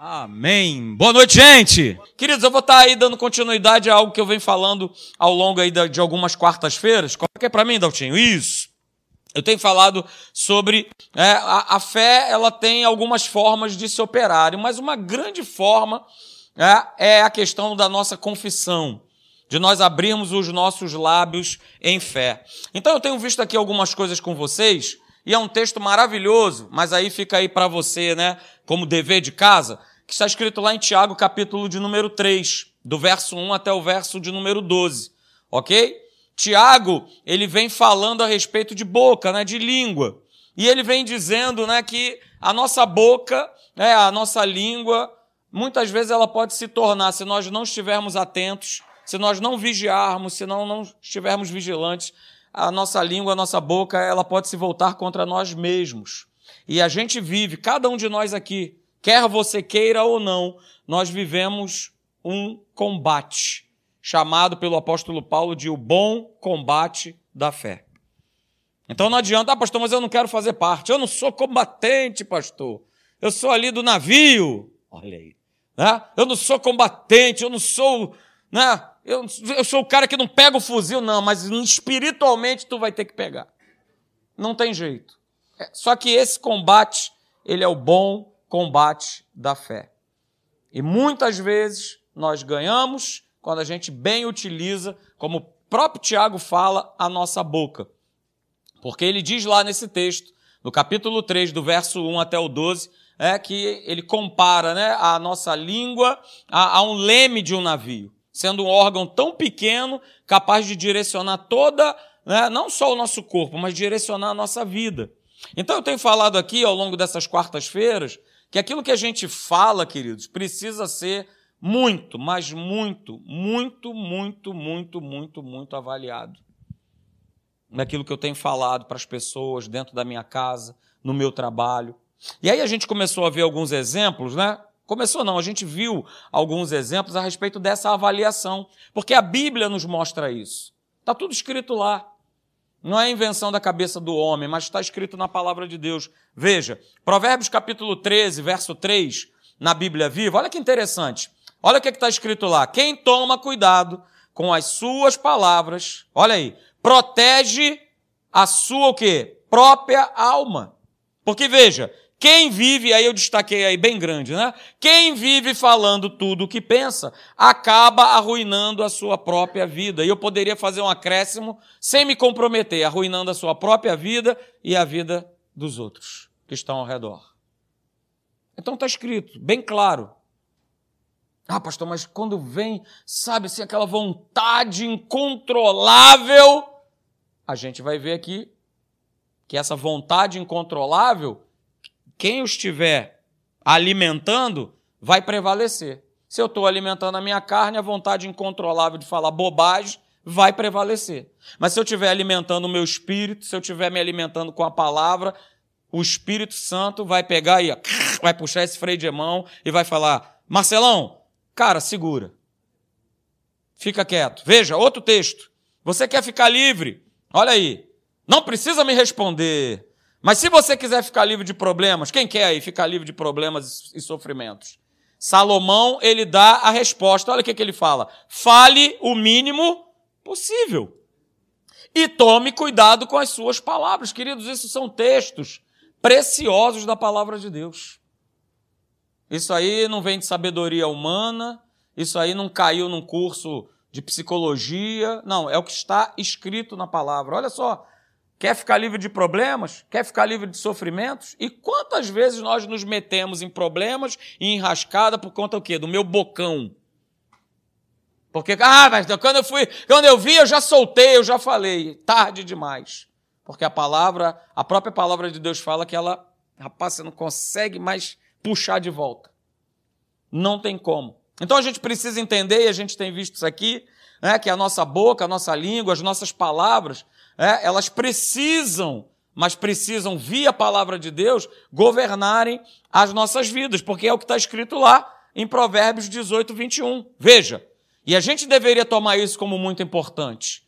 Amém. Boa noite, gente. Queridos, eu vou estar aí dando continuidade a algo que eu venho falando ao longo aí de algumas quartas-feiras. Coloca aí para mim, Daltinho. Isso. Eu tenho falado sobre é, a, a, fé, ela tem algumas formas de se operar, mas uma grande forma é, é a questão da nossa confissão, de nós abrirmos os nossos lábios em fé. Então eu tenho visto aqui algumas coisas com vocês, e é um texto maravilhoso, mas aí fica aí para você, né, como dever de casa, que está escrito lá em Tiago, capítulo de número 3, do verso 1 até o verso de número 12, ok? Tiago, ele vem falando a respeito de boca, né, de língua. E ele vem dizendo, né, que a nossa boca, né, a nossa língua, muitas vezes ela pode se tornar, se nós não estivermos atentos, se nós não vigiarmos, se não, não estivermos vigilantes, a nossa língua, a nossa boca, ela pode se voltar contra nós mesmos. E a gente vive, cada um de nós aqui, Quer você queira ou não, nós vivemos um combate, chamado pelo apóstolo Paulo de o bom combate da fé. Então não adianta, ah, pastor, mas eu não quero fazer parte. Eu não sou combatente, pastor. Eu sou ali do navio. Olha aí. Né? Eu não sou combatente, eu não sou. Né? Eu, eu sou o cara que não pega o fuzil, não, mas espiritualmente tu vai ter que pegar. Não tem jeito. É, só que esse combate, ele é o bom combate da fé. E muitas vezes nós ganhamos quando a gente bem utiliza, como o próprio Tiago fala, a nossa boca. Porque ele diz lá nesse texto, no capítulo 3, do verso 1 até o 12, é que ele compara né, a nossa língua a, a um leme de um navio, sendo um órgão tão pequeno, capaz de direcionar toda, né, não só o nosso corpo, mas direcionar a nossa vida. Então eu tenho falado aqui ao longo dessas quartas-feiras que aquilo que a gente fala, queridos, precisa ser muito, mas muito, muito, muito, muito, muito, muito avaliado. Naquilo que eu tenho falado para as pessoas dentro da minha casa, no meu trabalho. E aí a gente começou a ver alguns exemplos, né? Começou não, a gente viu alguns exemplos a respeito dessa avaliação, porque a Bíblia nos mostra isso. Está tudo escrito lá. Não é invenção da cabeça do homem, mas está escrito na palavra de Deus. Veja, Provérbios capítulo 13, verso 3, na Bíblia Viva, olha que interessante. Olha o que é está escrito lá. Quem toma cuidado com as suas palavras, olha aí, protege a sua o quê? Própria alma. Porque veja, quem vive, aí eu destaquei aí bem grande, né? Quem vive falando tudo o que pensa, acaba arruinando a sua própria vida. E eu poderia fazer um acréscimo sem me comprometer, arruinando a sua própria vida e a vida dos outros que estão ao redor. Então está escrito, bem claro. Ah, pastor, mas quando vem, sabe assim, aquela vontade incontrolável, a gente vai ver aqui que essa vontade incontrolável quem o estiver alimentando vai prevalecer. Se eu estou alimentando a minha carne, a vontade incontrolável de falar bobagem vai prevalecer. Mas se eu estiver alimentando o meu espírito, se eu estiver me alimentando com a palavra, o Espírito Santo vai pegar e vai puxar esse freio de mão e vai falar: Marcelão, cara, segura. Fica quieto. Veja, outro texto. Você quer ficar livre? Olha aí. Não precisa me responder. Mas se você quiser ficar livre de problemas, quem quer aí ficar livre de problemas e sofrimentos? Salomão, ele dá a resposta. Olha o que, que ele fala. Fale o mínimo possível. E tome cuidado com as suas palavras. Queridos, isso são textos preciosos da palavra de Deus. Isso aí não vem de sabedoria humana, isso aí não caiu num curso de psicologia, não, é o que está escrito na palavra. Olha só, Quer ficar livre de problemas? Quer ficar livre de sofrimentos? E quantas vezes nós nos metemos em problemas e em rascada por conta do quê? Do meu bocão. Porque, ah, mas quando eu fui, quando eu vi, eu já soltei, eu já falei. Tarde demais. Porque a palavra, a própria palavra de Deus fala que ela, rapaz, você não consegue mais puxar de volta. Não tem como. Então a gente precisa entender, e a gente tem visto isso aqui, né, que a nossa boca, a nossa língua, as nossas palavras, é, elas precisam, mas precisam, via palavra de Deus, governarem as nossas vidas, porque é o que está escrito lá em Provérbios 18, 21. Veja, e a gente deveria tomar isso como muito importante.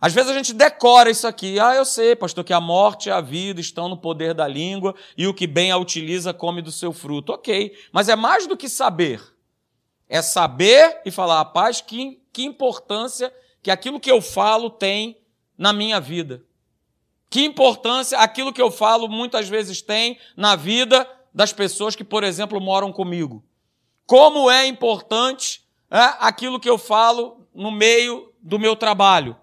Às vezes a gente decora isso aqui. Ah, eu sei, pastor, que a morte e a vida estão no poder da língua e o que bem a utiliza come do seu fruto. Ok, mas é mais do que saber. É saber e falar, rapaz, que, que importância que aquilo que eu falo tem na minha vida. Que importância aquilo que eu falo muitas vezes tem na vida das pessoas que, por exemplo, moram comigo. Como é importante é, aquilo que eu falo no meio do meu trabalho.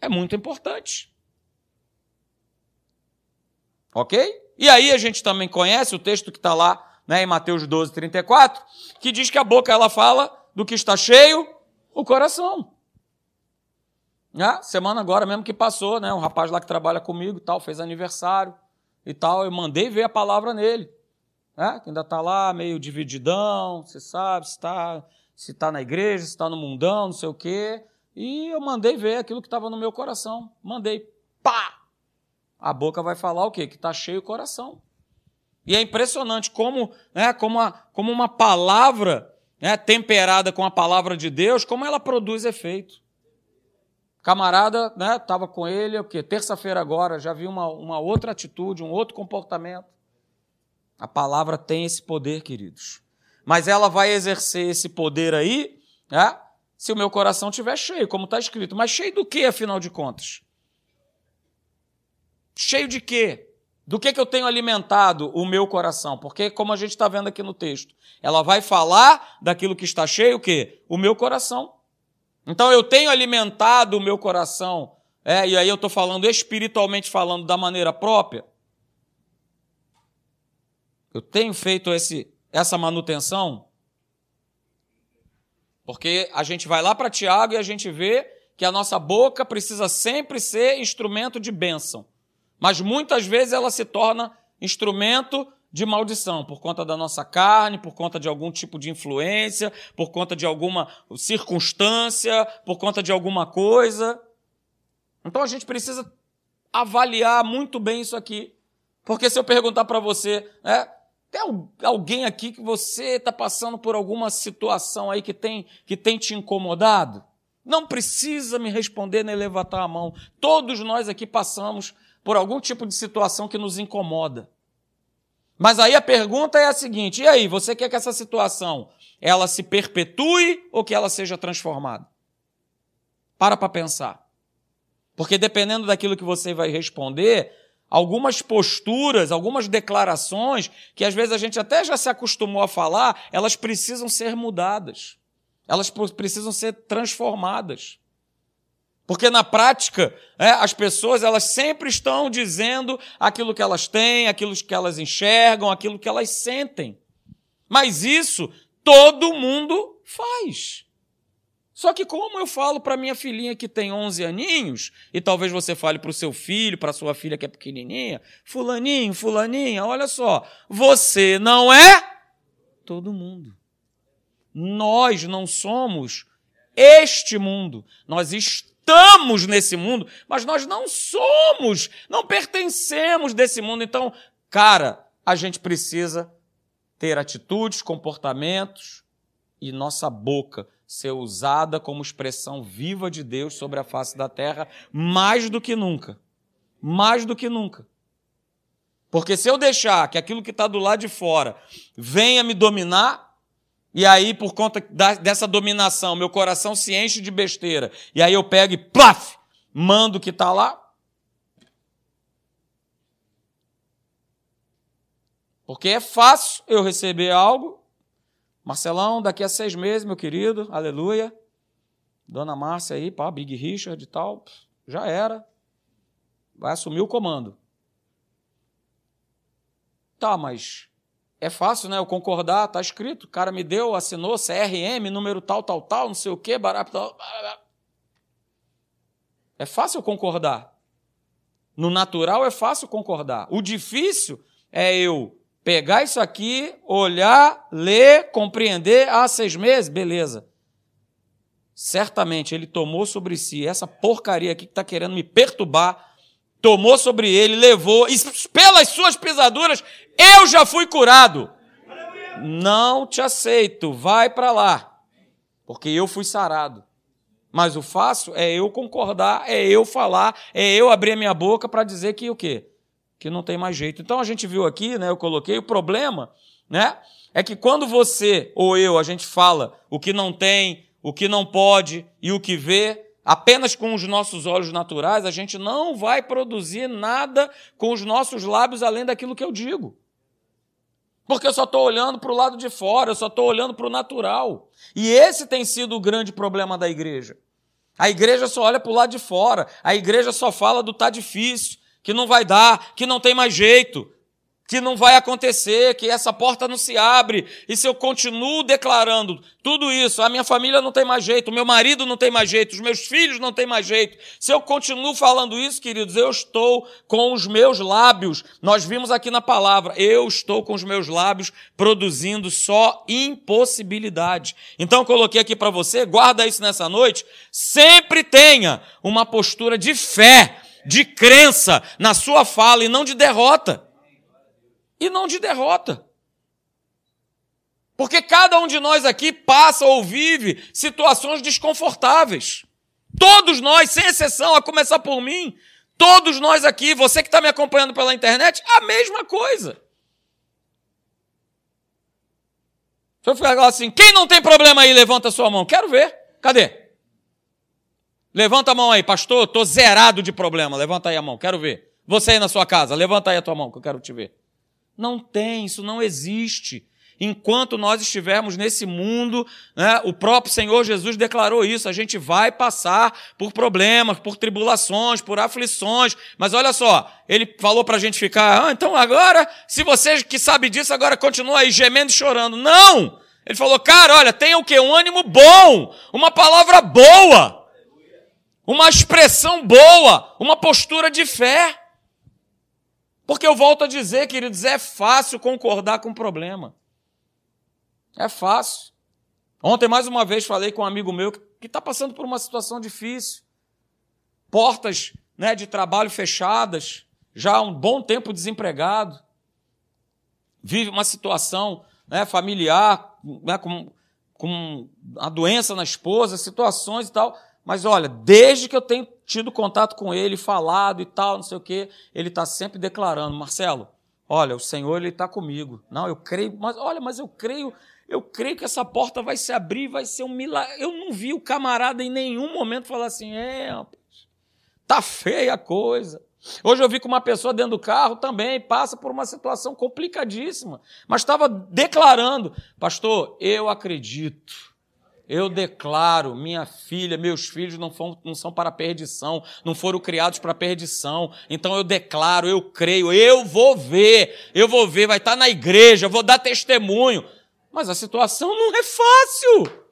É muito importante. Ok? E aí a gente também conhece o texto que está lá né, em Mateus 12, 34, que diz que a boca ela fala do que está cheio o coração. Ah, semana agora mesmo que passou, né? Um rapaz lá que trabalha comigo tal, fez aniversário e tal. Eu mandei ver a palavra nele. Né? Que ainda está lá meio divididão, você sabe, se está se tá na igreja, se está no mundão, não sei o quê. E eu mandei ver aquilo que estava no meu coração. Mandei. Pá! A boca vai falar o quê? Que está cheio o coração. E é impressionante como, né, como, a, como uma palavra né, temperada com a palavra de Deus, como ela produz efeito. Camarada, né, estava com ele, o quê? Terça-feira agora, já vi uma, uma outra atitude, um outro comportamento. A palavra tem esse poder, queridos. Mas ela vai exercer esse poder aí, né, se o meu coração estiver cheio, como está escrito. Mas cheio do que, afinal de contas? Cheio de quê? Do que, que eu tenho alimentado o meu coração? Porque, como a gente está vendo aqui no texto, ela vai falar daquilo que está cheio, o quê? O meu coração. Então eu tenho alimentado o meu coração, é, e aí eu estou falando espiritualmente falando da maneira própria. Eu tenho feito esse, essa manutenção, porque a gente vai lá para Tiago e a gente vê que a nossa boca precisa sempre ser instrumento de bênção. Mas muitas vezes ela se torna instrumento de maldição, por conta da nossa carne, por conta de algum tipo de influência, por conta de alguma circunstância, por conta de alguma coisa. Então a gente precisa avaliar muito bem isso aqui. Porque se eu perguntar para você, né, tem alguém aqui que você está passando por alguma situação aí que tem, que tem te incomodado? Não precisa me responder nem levantar a mão. Todos nós aqui passamos por algum tipo de situação que nos incomoda. Mas aí a pergunta é a seguinte: e aí, você quer que essa situação ela se perpetue ou que ela seja transformada? Para para pensar. Porque dependendo daquilo que você vai responder, algumas posturas, algumas declarações, que às vezes a gente até já se acostumou a falar, elas precisam ser mudadas. Elas precisam ser transformadas. Porque na prática, é, as pessoas elas sempre estão dizendo aquilo que elas têm, aquilo que elas enxergam, aquilo que elas sentem. Mas isso todo mundo faz. Só que como eu falo para minha filhinha que tem 11 aninhos, e talvez você fale para o seu filho, para sua filha que é pequenininha, fulaninho, fulaninha, olha só, você não é todo mundo. Nós não somos este mundo. Nós estamos estamos nesse mundo, mas nós não somos, não pertencemos desse mundo. Então, cara, a gente precisa ter atitudes, comportamentos e nossa boca ser usada como expressão viva de Deus sobre a face da terra mais do que nunca. Mais do que nunca. Porque se eu deixar que aquilo que está do lado de fora venha me dominar, e aí, por conta da, dessa dominação, meu coração se enche de besteira. E aí eu pego e plaf, mando o que está lá. Porque é fácil eu receber algo. Marcelão, daqui a seis meses, meu querido, aleluia. Dona Márcia aí, pá, Big Richard e tal, já era. Vai assumir o comando. Tá, mas é fácil, né? Eu concordar, tá escrito, o cara me deu, assinou, CRM, número tal, tal, tal, não sei o quê, barato, tal. É fácil concordar. No natural é fácil concordar. O difícil é eu pegar isso aqui, olhar, ler, compreender. Ah, seis meses? Beleza. Certamente ele tomou sobre si essa porcaria aqui que está querendo me perturbar tomou sobre ele, levou, e pelas suas pisaduras eu já fui curado. Não te aceito, vai para lá, porque eu fui sarado. Mas o fácil é eu concordar, é eu falar, é eu abrir a minha boca para dizer que o quê? Que não tem mais jeito. Então a gente viu aqui, né, eu coloquei o problema, né? É que quando você ou eu a gente fala o que não tem, o que não pode e o que vê, apenas com os nossos olhos naturais, a gente não vai produzir nada com os nossos lábios além daquilo que eu digo. Porque eu só estou olhando para o lado de fora, eu só estou olhando para o natural. E esse tem sido o grande problema da igreja. A igreja só olha para o lado de fora, a igreja só fala do tá difícil, que não vai dar, que não tem mais jeito que não vai acontecer, que essa porta não se abre. E se eu continuo declarando tudo isso, a minha família não tem mais jeito, o meu marido não tem mais jeito, os meus filhos não têm mais jeito. Se eu continuo falando isso, queridos, eu estou com os meus lábios. Nós vimos aqui na palavra, eu estou com os meus lábios produzindo só impossibilidade. Então coloquei aqui para você, guarda isso nessa noite, sempre tenha uma postura de fé, de crença na sua fala e não de derrota e não de derrota. Porque cada um de nós aqui passa ou vive situações desconfortáveis. Todos nós, sem exceção, a começar por mim, todos nós aqui, você que está me acompanhando pela internet, a mesma coisa. Se eu falar assim, quem não tem problema aí, levanta sua mão. Quero ver. Cadê? Levanta a mão aí, pastor, estou zerado de problema. Levanta aí a mão, quero ver. Você aí na sua casa, levanta aí a tua mão, que eu quero te ver. Não tem, isso não existe. Enquanto nós estivermos nesse mundo, né, o próprio Senhor Jesus declarou isso: a gente vai passar por problemas, por tribulações, por aflições. Mas olha só, ele falou para a gente ficar, ah, então agora, se você que sabe disso, agora continua aí gemendo e chorando. Não! Ele falou, cara, olha, tenha o quê? Um ânimo bom, uma palavra boa, uma expressão boa, uma postura de fé. Porque eu volto a dizer, queridos, é fácil concordar com o problema. É fácil. Ontem, mais uma vez, falei com um amigo meu que está passando por uma situação difícil. Portas né, de trabalho fechadas, já há um bom tempo desempregado. Vive uma situação né, familiar, né, com, com a doença na esposa, situações e tal. Mas olha, desde que eu tenho tido contato com ele, falado e tal, não sei o quê, ele está sempre declarando, Marcelo, olha, o Senhor ele está comigo. Não, eu creio, mas olha, mas eu creio, eu creio que essa porta vai se abrir, vai ser um milagre. Eu não vi o camarada em nenhum momento falar assim, é, tá feia a coisa. Hoje eu vi que uma pessoa dentro do carro também passa por uma situação complicadíssima, mas estava declarando, pastor, eu acredito eu declaro, minha filha, meus filhos não, foram, não são para perdição, não foram criados para perdição. Então eu declaro, eu creio, eu vou ver, eu vou ver, vai estar na igreja, eu vou dar testemunho. Mas a situação não é fácil.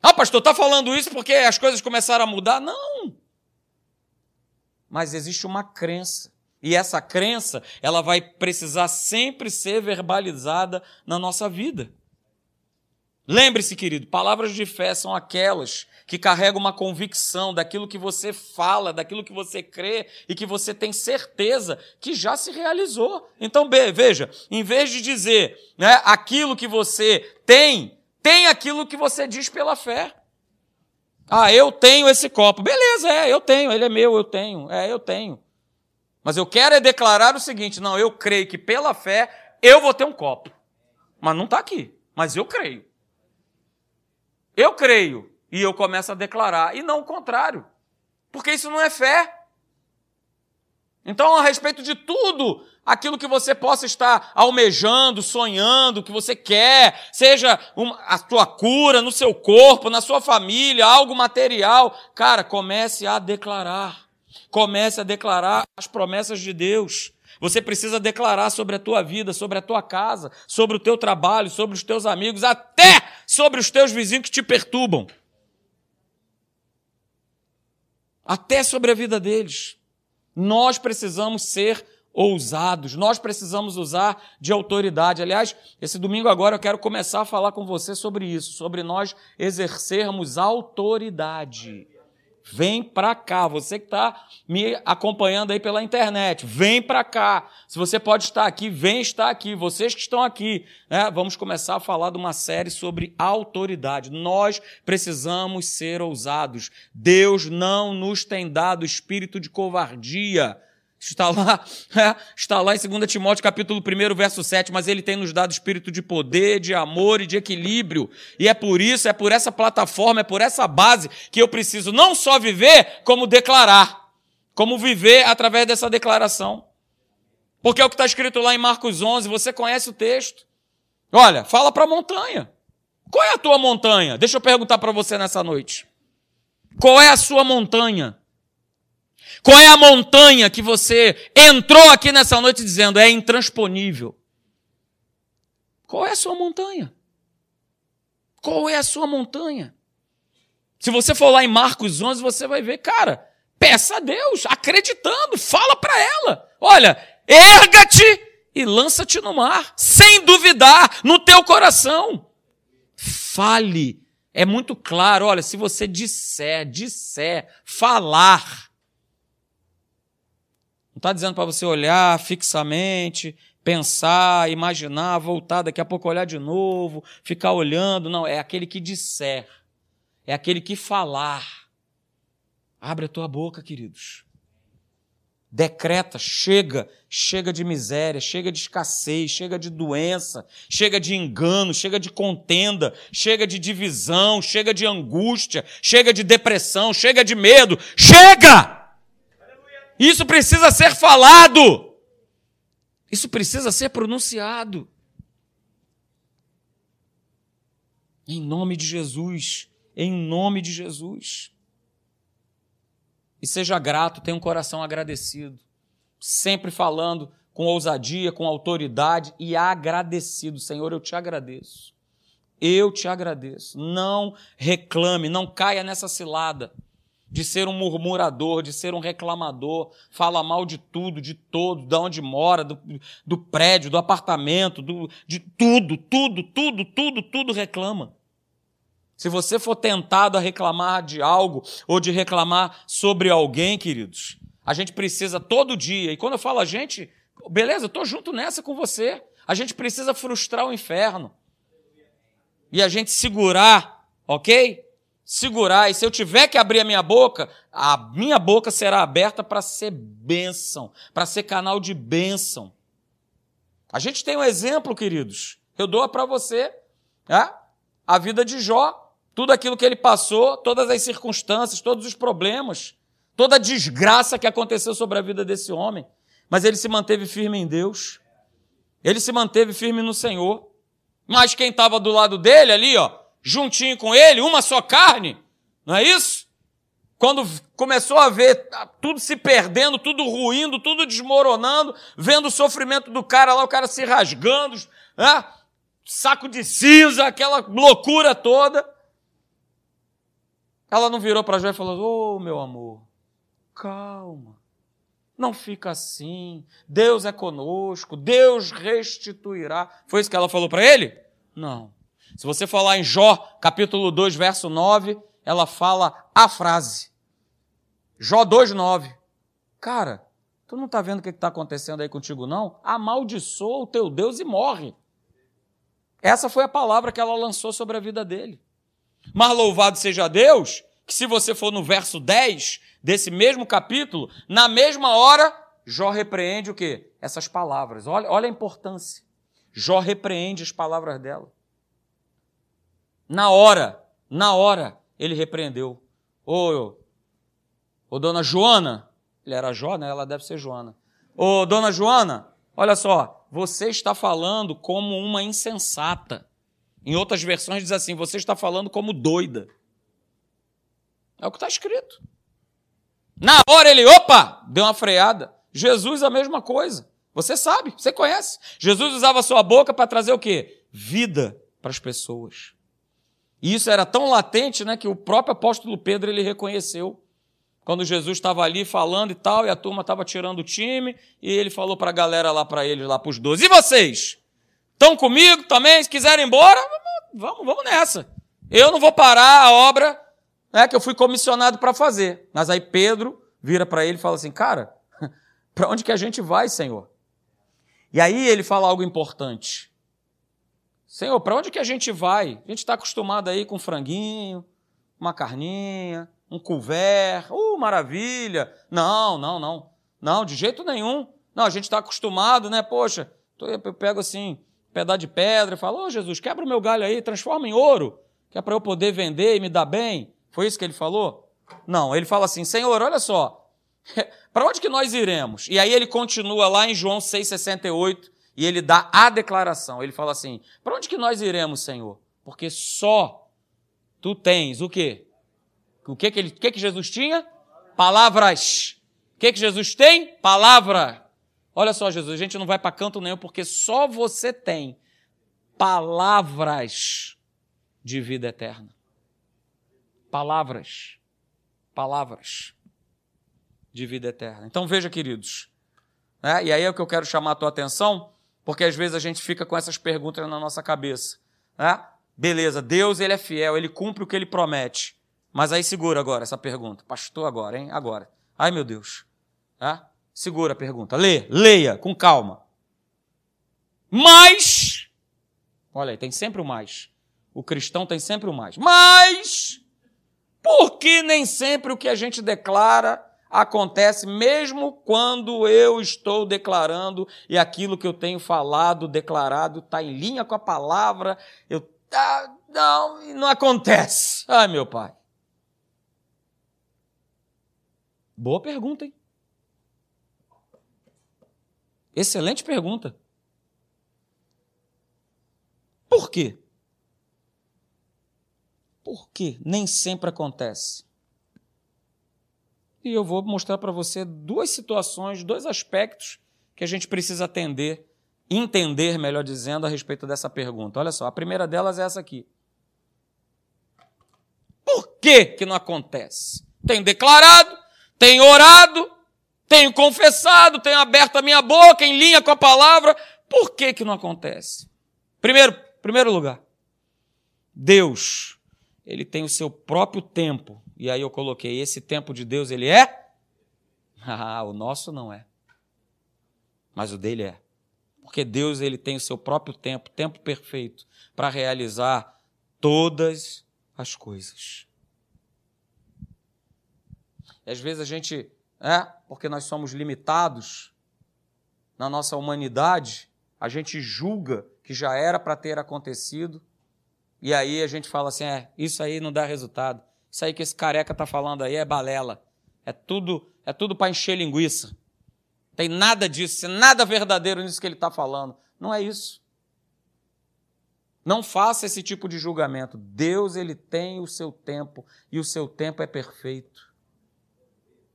Ah, pastor, está falando isso porque as coisas começaram a mudar? Não. Mas existe uma crença. E essa crença, ela vai precisar sempre ser verbalizada na nossa vida. Lembre-se, querido, palavras de fé são aquelas que carregam uma convicção daquilo que você fala, daquilo que você crê e que você tem certeza que já se realizou. Então, veja, em vez de dizer né, aquilo que você tem, tem aquilo que você diz pela fé. Ah, eu tenho esse copo. Beleza, é, eu tenho, ele é meu, eu tenho, é, eu tenho. Mas eu quero é declarar o seguinte: não, eu creio que pela fé eu vou ter um copo. Mas não está aqui, mas eu creio. Eu creio e eu começo a declarar, e não o contrário, porque isso não é fé. Então, a respeito de tudo aquilo que você possa estar almejando, sonhando, que você quer, seja uma, a tua cura no seu corpo, na sua família, algo material, cara, comece a declarar. Comece a declarar as promessas de Deus. Você precisa declarar sobre a tua vida, sobre a tua casa, sobre o teu trabalho, sobre os teus amigos, até sobre os teus vizinhos que te perturbam. Até sobre a vida deles. Nós precisamos ser ousados, nós precisamos usar de autoridade. Aliás, esse domingo agora eu quero começar a falar com você sobre isso, sobre nós exercermos autoridade. Vem para cá. Você que está me acompanhando aí pela internet, vem para cá. Se você pode estar aqui, vem estar aqui. Vocês que estão aqui, né? vamos começar a falar de uma série sobre autoridade. Nós precisamos ser ousados. Deus não nos tem dado espírito de covardia Está lá, é, está lá em 2 Timóteo capítulo 1, verso 7, mas ele tem nos dado espírito de poder, de amor e de equilíbrio. E é por isso, é por essa plataforma, é por essa base que eu preciso não só viver, como declarar. Como viver através dessa declaração. Porque é o que está escrito lá em Marcos 11, você conhece o texto. Olha, fala para a montanha. Qual é a tua montanha? Deixa eu perguntar para você nessa noite. Qual é a sua montanha? Qual é a montanha que você entrou aqui nessa noite dizendo é intransponível? Qual é a sua montanha? Qual é a sua montanha? Se você for lá em Marcos 11, você vai ver, cara, peça a Deus, acreditando, fala para ela. Olha, erga-te e lança-te no mar, sem duvidar, no teu coração. Fale. É muito claro, olha, se você disser, disser, falar, está dizendo para você olhar fixamente, pensar, imaginar, voltar, daqui a pouco olhar de novo, ficar olhando. Não, é aquele que disser, é aquele que falar. Abre a tua boca, queridos. Decreta, chega, chega de miséria, chega de escassez, chega de doença, chega de engano, chega de contenda, chega de divisão, chega de angústia, chega de depressão, chega de medo. Chega! Isso precisa ser falado. Isso precisa ser pronunciado. Em nome de Jesus. Em nome de Jesus. E seja grato, tenha um coração agradecido. Sempre falando com ousadia, com autoridade e agradecido. Senhor, eu te agradeço. Eu te agradeço. Não reclame, não caia nessa cilada de ser um murmurador, de ser um reclamador, fala mal de tudo, de todo, de onde mora, do, do prédio, do apartamento, do, de tudo, tudo, tudo, tudo, tudo reclama. Se você for tentado a reclamar de algo ou de reclamar sobre alguém, queridos, a gente precisa todo dia, e quando eu falo a gente, beleza, eu estou junto nessa com você. A gente precisa frustrar o inferno. E a gente segurar, ok? Segurar, e se eu tiver que abrir a minha boca, a minha boca será aberta para ser bênção, para ser canal de bênção. A gente tem um exemplo, queridos. Eu dou para você é? a vida de Jó, tudo aquilo que ele passou, todas as circunstâncias, todos os problemas, toda a desgraça que aconteceu sobre a vida desse homem. Mas ele se manteve firme em Deus. Ele se manteve firme no Senhor. Mas quem estava do lado dele ali, ó, juntinho com ele, uma só carne, não é isso? Quando começou a ver tudo se perdendo, tudo ruindo, tudo desmoronando, vendo o sofrimento do cara lá, o cara se rasgando, né? saco de cinza, aquela loucura toda. Ela não virou para Jó e falou: Ô oh, meu amor, calma, não fica assim. Deus é conosco, Deus restituirá. Foi isso que ela falou para ele? Não. Se você falar em Jó, capítulo 2, verso 9, ela fala a frase. Jó 2, 9. Cara, tu não está vendo o que está acontecendo aí contigo, não? Amaldiçoa o teu Deus e morre. Essa foi a palavra que ela lançou sobre a vida dele. Mas louvado seja Deus, que se você for no verso 10 desse mesmo capítulo, na mesma hora, Jó repreende o quê? Essas palavras. Olha, olha a importância. Jó repreende as palavras dela. Na hora, na hora, ele repreendeu. Ô, ô dona Joana, ele era né? Ela deve ser Joana. Ô, dona Joana, olha só, você está falando como uma insensata. Em outras versões diz assim: você está falando como doida. É o que está escrito. Na hora ele, opa, deu uma freada. Jesus a mesma coisa. Você sabe, você conhece. Jesus usava sua boca para trazer o quê? Vida para as pessoas. E isso era tão latente, né, que o próprio apóstolo Pedro ele reconheceu. Quando Jesus estava ali falando e tal, e a turma estava tirando o time, e ele falou para a galera lá para eles, lá para os doze: E vocês? Estão comigo também? Se quiserem ir embora, vamos, vamos nessa. Eu não vou parar a obra né, que eu fui comissionado para fazer. Mas aí Pedro vira para ele e fala assim: Cara, para onde que a gente vai, Senhor? E aí ele fala algo importante. Senhor, para onde que a gente vai? A gente está acostumado aí com franguinho, uma carninha, um couvert, uh, maravilha. Não, não, não. Não, de jeito nenhum. Não, a gente está acostumado, né? Poxa, eu pego assim, um pedaço de pedra e falo, ô oh, Jesus, quebra o meu galho aí, transforma em ouro, que é para eu poder vender e me dar bem. Foi isso que ele falou? Não, ele fala assim, Senhor, olha só, para onde que nós iremos? E aí ele continua lá em João 6,68 e ele dá a declaração. Ele fala assim: para onde que nós iremos, Senhor? Porque só tu tens o quê? O que que, ele, que, que Jesus tinha? Palavras. O que que Jesus tem? Palavra. Olha só, Jesus, a gente não vai para canto nenhum porque só você tem palavras de vida eterna. Palavras. Palavras de vida eterna. Então veja, queridos, né? e aí é o que eu quero chamar a tua atenção, porque às vezes a gente fica com essas perguntas na nossa cabeça. Né? Beleza, Deus ele é fiel, ele cumpre o que ele promete. Mas aí segura agora essa pergunta. Pastor, agora, hein? Agora. Ai, meu Deus. Né? Segura a pergunta. Lê, leia com calma. Mas, olha aí, tem sempre o mais. O cristão tem sempre o mais. Mas, por que nem sempre o que a gente declara acontece mesmo quando eu estou declarando e aquilo que eu tenho falado, declarado, está em linha com a palavra, eu ah, não, não acontece. Ai, meu pai. Boa pergunta, hein? Excelente pergunta. Por quê? Por que nem sempre acontece? E eu vou mostrar para você duas situações, dois aspectos que a gente precisa atender, entender, melhor dizendo, a respeito dessa pergunta. Olha só, a primeira delas é essa aqui. Por que que não acontece? Tenho declarado, tenho orado, tenho confessado, tenho aberto a minha boca em linha com a palavra. Por que que não acontece? Primeiro, primeiro lugar, Deus, ele tem o seu próprio tempo e aí eu coloquei: esse tempo de Deus, ele é? Ah, o nosso não é. Mas o dele é. Porque Deus ele tem o seu próprio tempo, tempo perfeito, para realizar todas as coisas. E às vezes a gente, é, porque nós somos limitados na nossa humanidade, a gente julga que já era para ter acontecido, e aí a gente fala assim: é, isso aí não dá resultado. Isso aí que esse careca está falando aí é balela. É tudo, é tudo para encher linguiça. Tem nada disso, nada verdadeiro nisso que ele está falando. Não é isso. Não faça esse tipo de julgamento. Deus ele tem o seu tempo e o seu tempo é perfeito.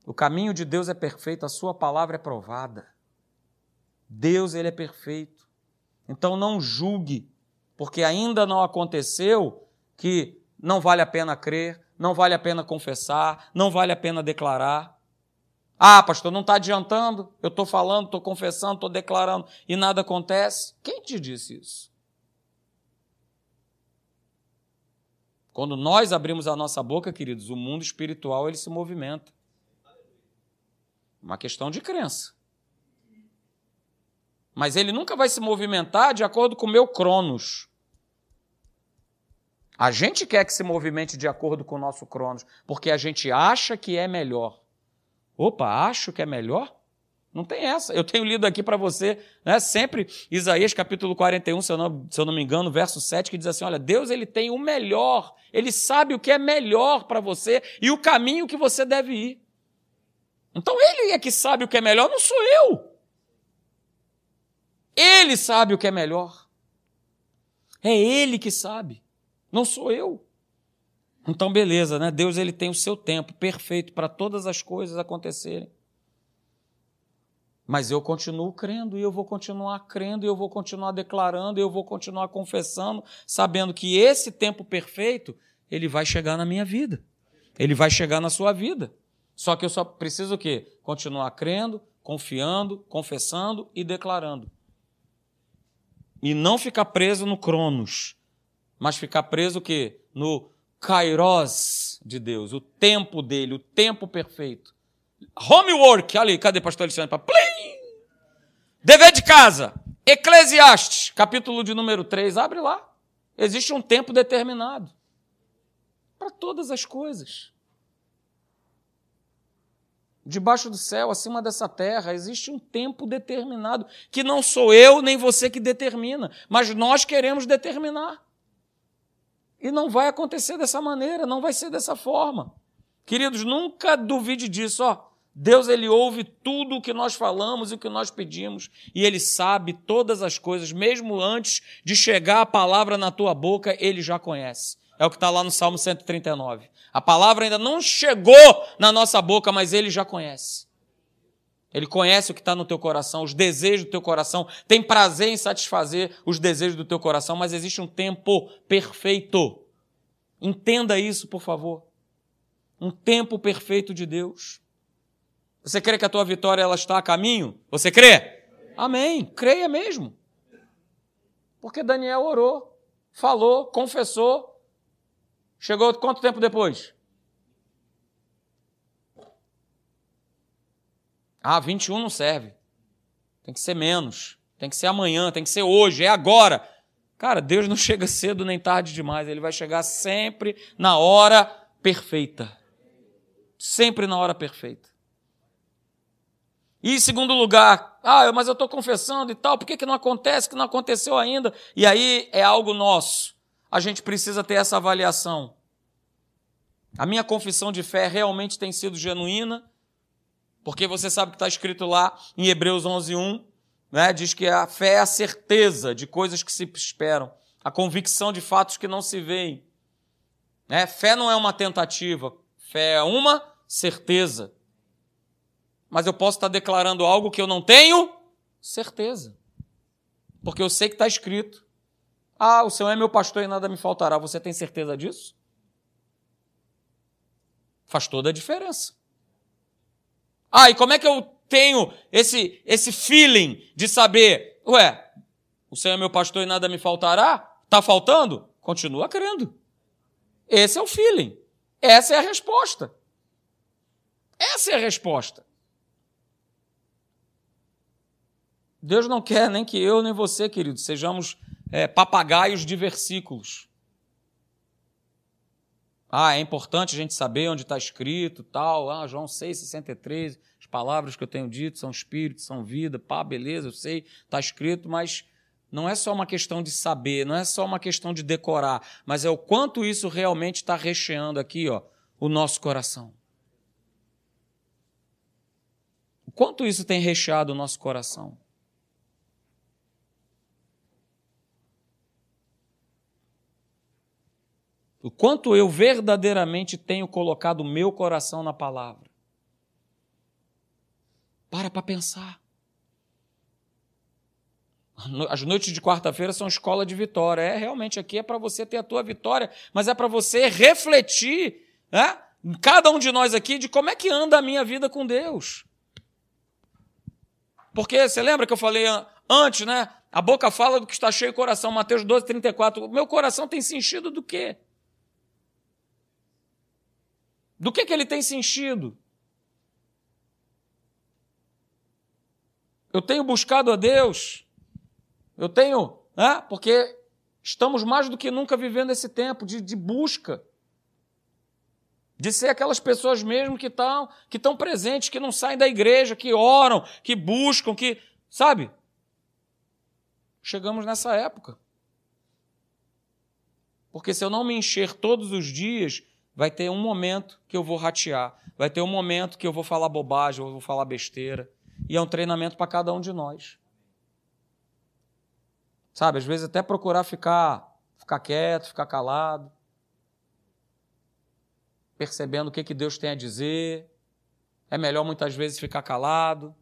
O caminho de Deus é perfeito, a sua palavra é provada. Deus ele é perfeito. Então não julgue, porque ainda não aconteceu que não vale a pena crer, não vale a pena confessar, não vale a pena declarar. Ah, pastor, não está adiantando, eu estou falando, estou confessando, estou declarando e nada acontece. Quem te disse isso? Quando nós abrimos a nossa boca, queridos, o mundo espiritual ele se movimenta. Uma questão de crença. Mas ele nunca vai se movimentar de acordo com o meu cronos. A gente quer que se movimente de acordo com o nosso cronos, porque a gente acha que é melhor. Opa, acho que é melhor? Não tem essa. Eu tenho lido aqui para você, né, sempre Isaías capítulo 41, se eu, não, se eu não me engano, verso 7, que diz assim: olha, Deus ele tem o melhor, ele sabe o que é melhor para você e o caminho que você deve ir. Então ele é que sabe o que é melhor, não sou eu. Ele sabe o que é melhor. É ele que sabe. Não sou eu. Então, beleza, né? Deus ele tem o seu tempo perfeito para todas as coisas acontecerem. Mas eu continuo crendo e eu vou continuar crendo e eu vou continuar declarando e eu vou continuar confessando, sabendo que esse tempo perfeito, ele vai chegar na minha vida. Ele vai chegar na sua vida. Só que eu só preciso o quê? Continuar crendo, confiando, confessando e declarando. E não ficar preso no Cronos, mas ficar preso o quê? No kairos de Deus, o tempo dele, o tempo perfeito. Homework, ali, cadê pastor Alexandre? Plim! Dever de casa. Eclesiastes, capítulo de número 3, abre lá. Existe um tempo determinado para todas as coisas. Debaixo do céu, acima dessa terra, existe um tempo determinado, que não sou eu nem você que determina, mas nós queremos determinar. E não vai acontecer dessa maneira, não vai ser dessa forma. Queridos, nunca duvide disso, ó. Deus ele ouve tudo o que nós falamos e o que nós pedimos, e ele sabe todas as coisas, mesmo antes de chegar a palavra na tua boca, ele já conhece. É o que está lá no Salmo 139. A palavra ainda não chegou na nossa boca, mas ele já conhece. Ele conhece o que está no teu coração, os desejos do teu coração, tem prazer em satisfazer os desejos do teu coração, mas existe um tempo perfeito. Entenda isso, por favor. Um tempo perfeito de Deus. Você crê que a tua vitória ela está a caminho? Você crê? Amém. Creia mesmo. Porque Daniel orou, falou, confessou. Chegou quanto tempo depois? Ah, 21 não serve. Tem que ser menos. Tem que ser amanhã, tem que ser hoje, é agora. Cara, Deus não chega cedo nem tarde demais. Ele vai chegar sempre na hora perfeita. Sempre na hora perfeita. E em segundo lugar, ah, mas eu estou confessando e tal, por que, que não acontece, que não aconteceu ainda? E aí é algo nosso. A gente precisa ter essa avaliação. A minha confissão de fé realmente tem sido genuína, porque você sabe que está escrito lá em Hebreus 11.1, né? diz que a fé é a certeza de coisas que se esperam, a convicção de fatos que não se veem. Né? Fé não é uma tentativa, fé é uma certeza mas eu posso estar declarando algo que eu não tenho certeza. Porque eu sei que está escrito. Ah, o Senhor é meu pastor e nada me faltará. Você tem certeza disso? Faz toda a diferença. Ah, e como é que eu tenho esse, esse feeling de saber, ué, o Senhor é meu pastor e nada me faltará? Está faltando? Continua crendo. Esse é o feeling. Essa é a resposta. Essa é a resposta. Deus não quer nem que eu nem você, querido, sejamos é, papagaios de versículos. Ah, é importante a gente saber onde está escrito, tal. Ah, João 6,63, as palavras que eu tenho dito são espírito, são vida. Pá, beleza, eu sei, está escrito, mas não é só uma questão de saber, não é só uma questão de decorar, mas é o quanto isso realmente está recheando aqui, ó, o nosso coração. O quanto isso tem recheado o nosso coração. O quanto eu verdadeiramente tenho colocado o meu coração na palavra. Para para pensar. As noites de quarta-feira são escola de vitória. É, realmente aqui é para você ter a tua vitória, mas é para você refletir, né? Cada um de nós aqui de como é que anda a minha vida com Deus. Porque você lembra que eu falei antes, né? A boca fala do que está cheio o coração, Mateus 12, 34. O meu coração tem se enchido do quê? Do que, que ele tem se enchido? Eu tenho buscado a Deus, eu tenho, né? porque estamos mais do que nunca vivendo esse tempo de, de busca, de ser aquelas pessoas mesmo que estão que estão presentes, que não saem da igreja, que oram, que buscam, que, sabe? Chegamos nessa época. Porque se eu não me encher todos os dias, vai ter um momento que eu vou ratear, vai ter um momento que eu vou falar bobagem, eu vou falar besteira. E é um treinamento para cada um de nós. Sabe, às vezes até procurar ficar, ficar quieto, ficar calado, percebendo o que, que Deus tem a dizer. É melhor muitas vezes ficar calado,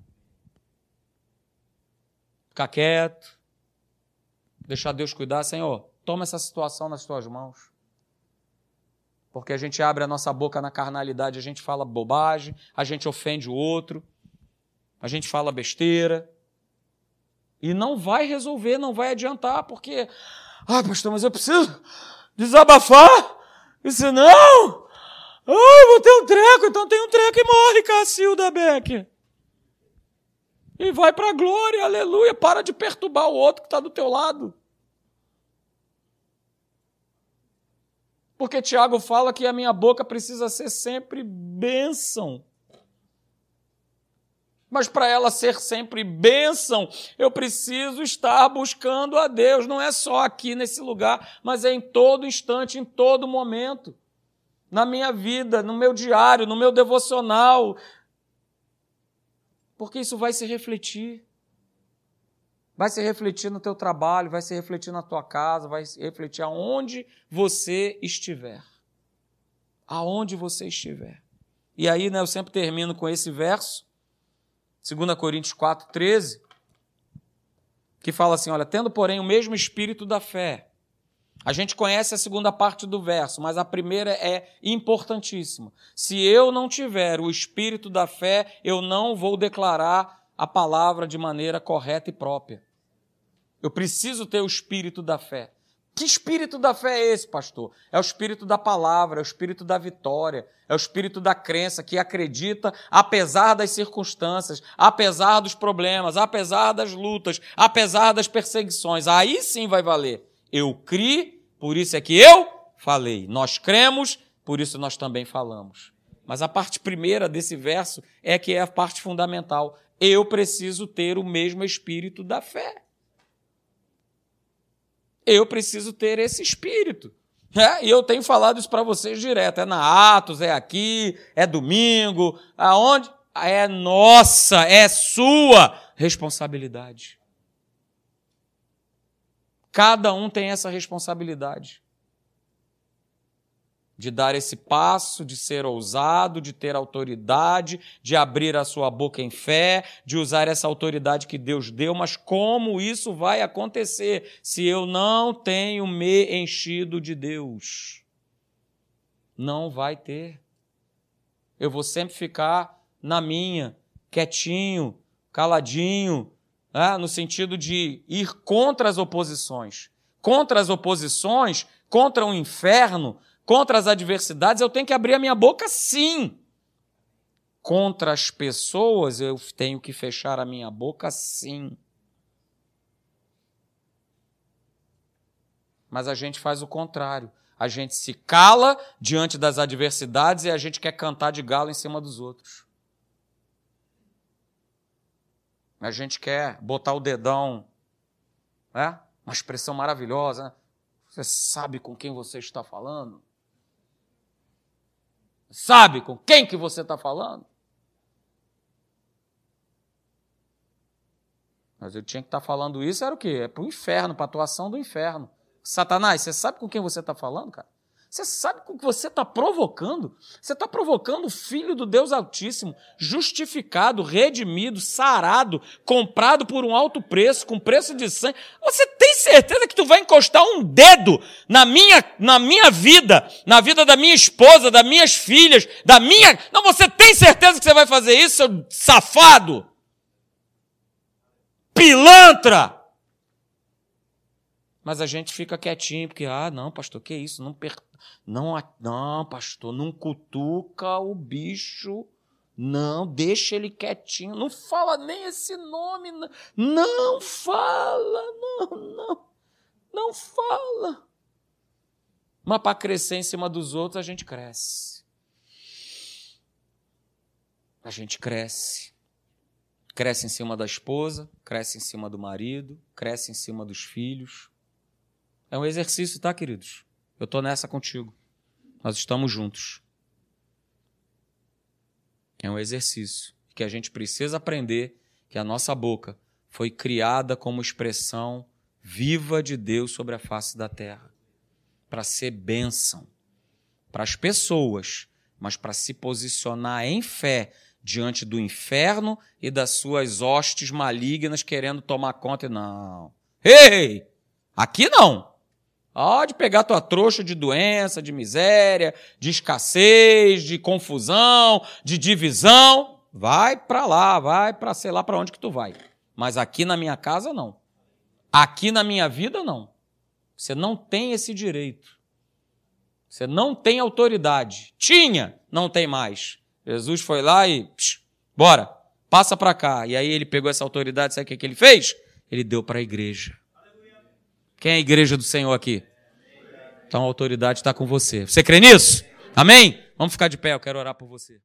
ficar quieto, deixar Deus cuidar. Senhor, toma essa situação nas tuas mãos porque a gente abre a nossa boca na carnalidade, a gente fala bobagem, a gente ofende o outro, a gente fala besteira. E não vai resolver, não vai adiantar, porque, ah, pastor, mas eu preciso desabafar, e senão, Ai, vou ter um treco, então tem um treco e morre, Cacilda Becker. E vai para a glória, aleluia. Para de perturbar o outro que está do teu lado. Porque Tiago fala que a minha boca precisa ser sempre bênção. Mas para ela ser sempre bênção, eu preciso estar buscando a Deus. Não é só aqui nesse lugar, mas é em todo instante, em todo momento. Na minha vida, no meu diário, no meu devocional. Porque isso vai se refletir. Vai se refletir no teu trabalho, vai se refletir na tua casa, vai se refletir aonde você estiver. Aonde você estiver. E aí, né, eu sempre termino com esse verso, 2 Coríntios 4, 13, que fala assim: olha, tendo, porém, o mesmo espírito da fé. A gente conhece a segunda parte do verso, mas a primeira é importantíssima. Se eu não tiver o espírito da fé, eu não vou declarar a palavra de maneira correta e própria. Eu preciso ter o espírito da fé. Que espírito da fé é esse, pastor? É o espírito da palavra, é o espírito da vitória, é o espírito da crença que acredita apesar das circunstâncias, apesar dos problemas, apesar das lutas, apesar das perseguições. Aí sim vai valer. Eu criei, por isso é que eu falei. Nós cremos, por isso nós também falamos. Mas a parte primeira desse verso é que é a parte fundamental. Eu preciso ter o mesmo espírito da fé eu preciso ter esse espírito. É, e eu tenho falado isso para vocês direto. É na Atos, é aqui, é domingo, aonde? É nossa, é sua responsabilidade. Cada um tem essa responsabilidade de dar esse passo, de ser ousado, de ter autoridade, de abrir a sua boca em fé, de usar essa autoridade que Deus deu, mas como isso vai acontecer se eu não tenho me enchido de Deus? Não vai ter. Eu vou sempre ficar na minha, quietinho, caladinho, né? no sentido de ir contra as oposições. Contra as oposições, contra o inferno, Contra as adversidades, eu tenho que abrir a minha boca sim. Contra as pessoas, eu tenho que fechar a minha boca sim. Mas a gente faz o contrário. A gente se cala diante das adversidades e a gente quer cantar de galo em cima dos outros. A gente quer botar o dedão, né? uma expressão maravilhosa. Né? Você sabe com quem você está falando? Sabe com quem que você está falando? Mas eu tinha que estar tá falando isso, era o quê? É para o inferno, para a atuação do inferno. Satanás, você sabe com quem você está falando, cara? Você sabe com o que você está provocando? Você está provocando o Filho do Deus Altíssimo, justificado, redimido, sarado, comprado por um alto preço, com preço de sangue. Você tem certeza que tu vai encostar um dedo na minha, na minha vida, na vida da minha esposa, das minhas filhas, da minha. Não, você tem certeza que você vai fazer isso, seu safado? Pilantra! Mas a gente fica quietinho, porque, ah, não, pastor, que isso? Não, per... não, não, pastor, não cutuca o bicho. Não, deixa ele quietinho. Não fala nem esse nome. Não, não fala, não, não. Não fala. Mas para crescer em cima dos outros, a gente cresce. A gente cresce. Cresce em cima da esposa, cresce em cima do marido, cresce em cima dos filhos é um exercício, tá, queridos? Eu estou nessa contigo. Nós estamos juntos. É um exercício que a gente precisa aprender que a nossa boca foi criada como expressão viva de Deus sobre a face da terra para ser bênção para as pessoas, mas para se posicionar em fé diante do inferno e das suas hostes malignas querendo tomar conta. Não. Ei! Aqui não. Pode pegar tua trouxa de doença, de miséria, de escassez, de confusão, de divisão. Vai para lá, vai para sei lá para onde que tu vai. Mas aqui na minha casa não. Aqui na minha vida não. Você não tem esse direito. Você não tem autoridade. Tinha, não tem mais. Jesus foi lá e, psh, bora, passa para cá. E aí ele pegou essa autoridade, sabe o que, que ele fez? Ele deu para a igreja. Quem é a igreja do Senhor aqui? Então a autoridade está com você. Você crê nisso? Amém? Vamos ficar de pé, eu quero orar por você.